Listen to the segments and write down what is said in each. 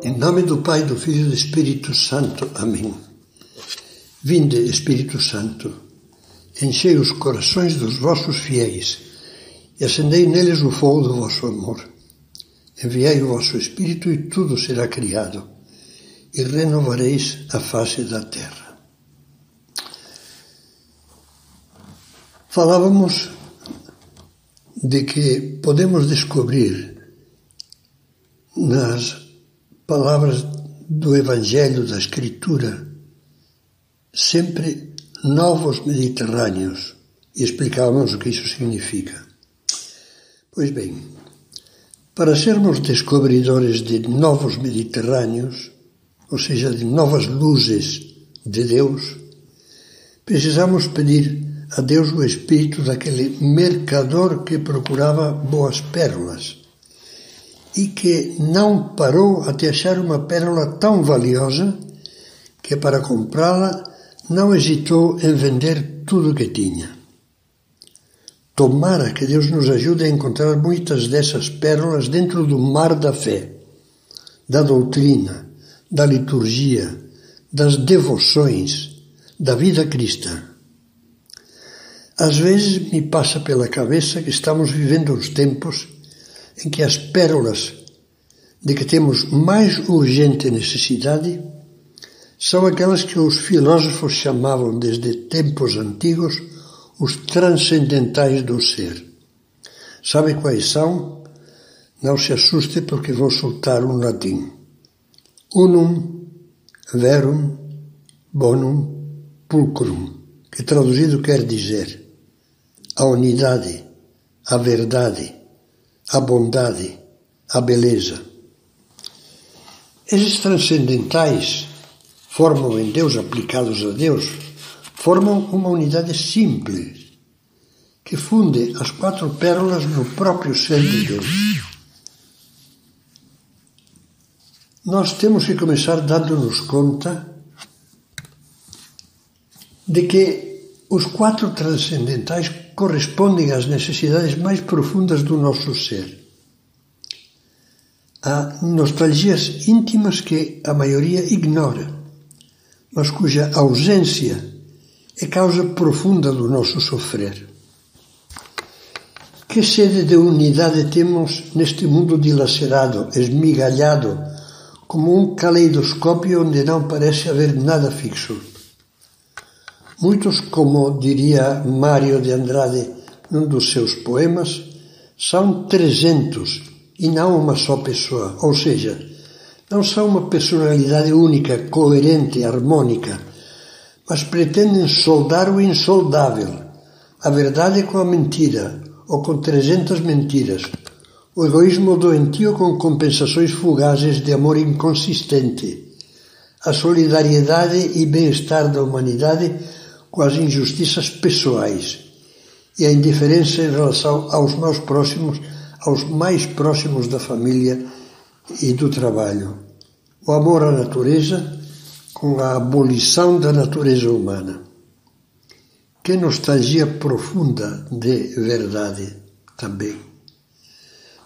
Em nome do Pai, do Filho e do Espírito Santo. Amém. Vinde, Espírito Santo, enchei os corações dos vossos fiéis e acendei neles o fogo do vosso amor. Enviai o vosso Espírito e tudo será criado, e renovareis a face da terra. Falávamos de que podemos descobrir nas palavras do Evangelho, da Escritura, sempre novos mediterrâneos. E explicávamos o que isso significa. Pois bem, para sermos descobridores de novos mediterrâneos, ou seja, de novas luzes de Deus, precisamos pedir a Deus o espírito daquele mercador que procurava boas pérolas e que não parou até achar uma pérola tão valiosa que, para comprá-la, não hesitou em vender tudo o que tinha. Tomara que Deus nos ajude a encontrar muitas dessas pérolas dentro do mar da fé, da doutrina, da liturgia, das devoções, da vida cristã. Às vezes me passa pela cabeça que estamos vivendo uns tempos em que as pérolas de que temos mais urgente necessidade são aquelas que os filósofos chamavam desde tempos antigos os transcendentais do ser. Sabe quais são? Não se assuste porque vou soltar um latim. Unum, verum, bonum, pulcrum, que traduzido quer dizer a unidade, a verdade, a bondade, a beleza. Esses transcendentais formam em Deus, aplicados a Deus, formam uma unidade simples que funde as quatro pérolas no próprio ser de Deus. Nós temos que começar dando-nos conta de que os quatro transcendentais correspondem às necessidades mais profundas do nosso ser. Há nostalgias íntimas que a maioria ignora, mas cuja ausência é causa profunda do nosso sofrer. Que sede de unidade temos neste mundo dilacerado, esmigalhado, como um caleidoscópio onde não parece haver nada fixo? Muitos, como diria Mário de Andrade num dos seus poemas, são trezentos e não uma só pessoa, ou seja, não são uma personalidade única, coerente, harmônica, mas pretendem soldar o insoldável, a verdade com a mentira, ou com trezentas mentiras, o egoísmo doentio com compensações fugazes de amor inconsistente, a solidariedade e bem-estar da humanidade com as injustiças pessoais e a indiferença em relação aos mais próximos, aos mais próximos da família e do trabalho. O amor à natureza com a abolição da natureza humana. Que nostalgia profunda de verdade também.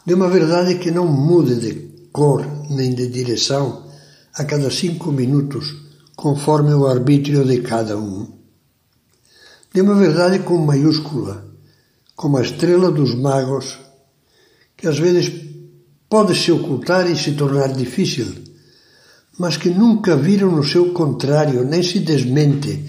De uma verdade que não mude de cor nem de direção a cada cinco minutos, conforme o arbítrio de cada um de uma verdade com maiúscula, como a estrela dos magos, que às vezes pode se ocultar e se tornar difícil, mas que nunca viram no seu contrário, nem se desmente,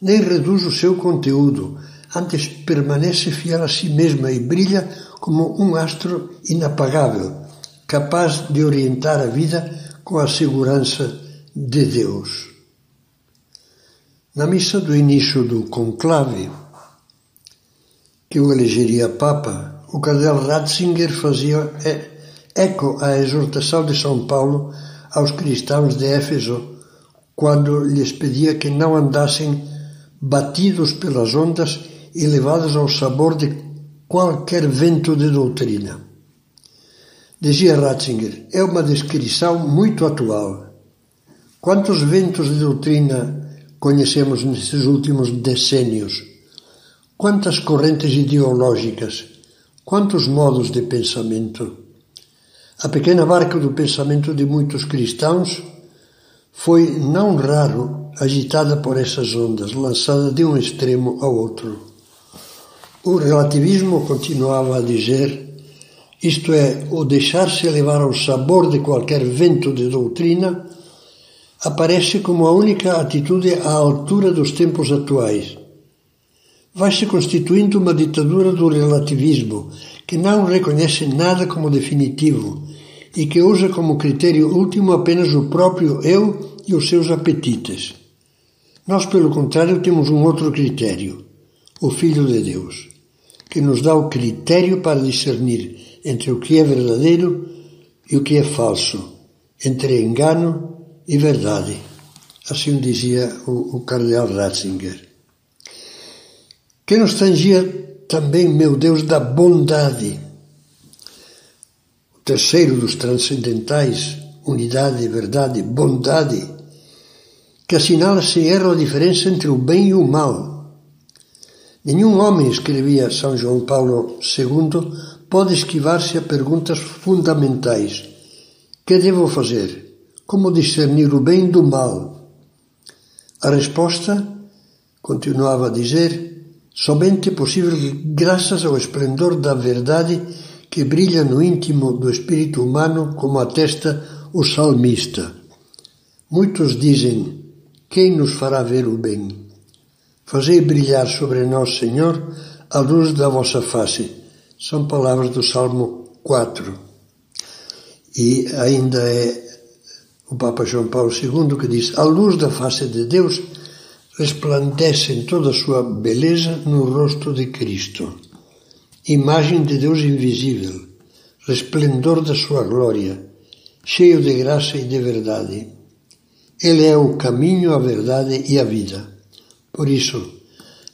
nem reduz o seu conteúdo, antes permanece fiel a si mesma e brilha como um astro inapagável, capaz de orientar a vida com a segurança de Deus. Na missa do início do conclave, que o elegeria Papa, o cardeal Ratzinger fazia eco à exortação de São Paulo aos cristãos de Éfeso, quando lhes pedia que não andassem batidos pelas ondas e levados ao sabor de qualquer vento de doutrina. Dizia Ratzinger, é uma descrição muito atual. Quantos ventos de doutrina conhecemos nesses últimos decênios. Quantas correntes ideológicas, quantos modos de pensamento. A pequena barca do pensamento de muitos cristãos foi, não raro, agitada por essas ondas, lançada de um extremo ao outro. O relativismo continuava a dizer, isto é, o deixar-se levar ao sabor de qualquer vento de doutrina, aparece como a única atitude à altura dos tempos atuais. Vai se constituindo uma ditadura do relativismo, que não reconhece nada como definitivo e que usa como critério último apenas o próprio eu e os seus apetites. Nós, pelo contrário, temos um outro critério, o Filho de Deus, que nos dá o critério para discernir entre o que é verdadeiro e o que é falso, entre engano e verdade. Assim dizia o, o cardeal Ratzinger. Que nos tangia também, meu Deus, da bondade. O terceiro dos transcendentais, unidade, verdade, bondade que assinala sem erro a diferença entre o bem e o mal. Nenhum homem, escrevia São João Paulo II, pode esquivar-se a perguntas fundamentais. Que devo fazer? Como discernir o bem do mal? A resposta, continuava a dizer, somente é possível graças ao esplendor da verdade que brilha no íntimo do espírito humano, como atesta o salmista. Muitos dizem: quem nos fará ver o bem? Fazei brilhar sobre nós, Senhor, a luz da vossa face. São palavras do Salmo 4. E ainda é o Papa João Paulo II que diz: A luz da face de Deus resplandece em toda a sua beleza no rosto de Cristo. Imagem de Deus invisível, resplendor da sua glória, cheio de graça e de verdade. Ele é o caminho, a verdade e a vida. Por isso,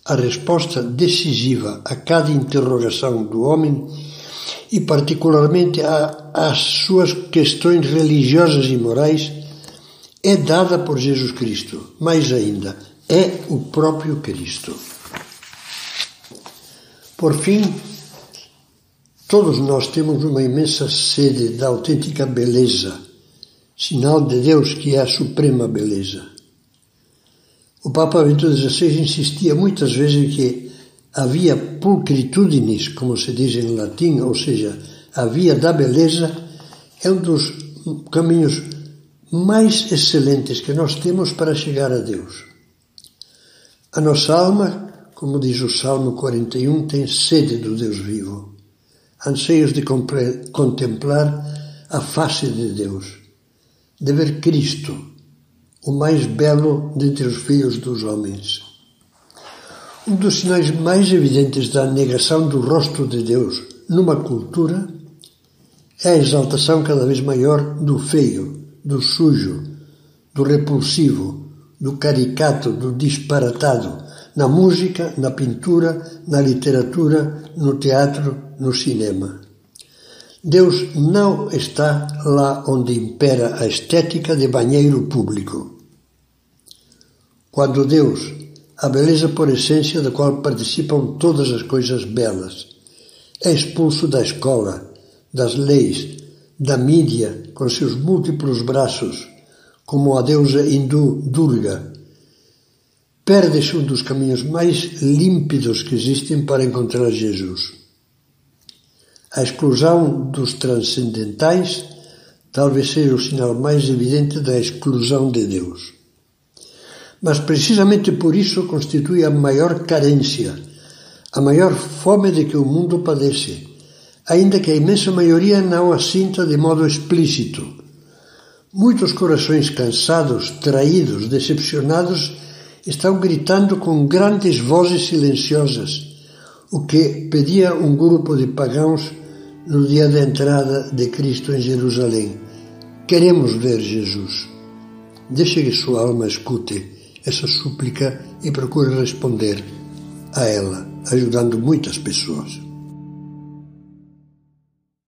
a resposta decisiva a cada interrogação do homem e particularmente às suas questões religiosas e morais é dada por Jesus Cristo. Mais ainda, é o próprio Cristo. Por fim, todos nós temos uma imensa sede da autêntica beleza sinal de Deus que é a suprema beleza. O Papa Bento XVI insistia muitas vezes que havia pulcritudinis, como se diz em latim, ou seja, a via da beleza, é um dos caminhos mais excelentes que nós temos para chegar a Deus. A nossa alma, como diz o Salmo 41, tem sede do Deus vivo, anseios de contemplar a face de Deus de ver Cristo, o mais belo dentre os filhos dos homens. Um dos sinais mais evidentes da negação do rosto de Deus numa cultura é a exaltação cada vez maior do feio, do sujo, do repulsivo, do caricato, do disparatado, na música, na pintura, na literatura, no teatro, no cinema. Deus não está lá onde impera a estética de banheiro público. Quando Deus, a beleza por essência da qual participam todas as coisas belas, é expulso da escola, das leis, da mídia com seus múltiplos braços, como a deusa hindu Durga, perde-se um dos caminhos mais límpidos que existem para encontrar Jesus. A exclusão dos transcendentais talvez seja o sinal mais evidente da exclusão de Deus. Mas precisamente por isso constitui a maior carência, a maior fome de que o mundo padece, ainda que a imensa maioria não a sinta de modo explícito. Muitos corações cansados, traídos, decepcionados estão gritando com grandes vozes silenciosas o que pedia um grupo de pagãos no dia da entrada de Cristo em Jerusalém. Queremos ver Jesus. Deixe que sua alma escute essa súplica e procure responder a ela, ajudando muitas pessoas.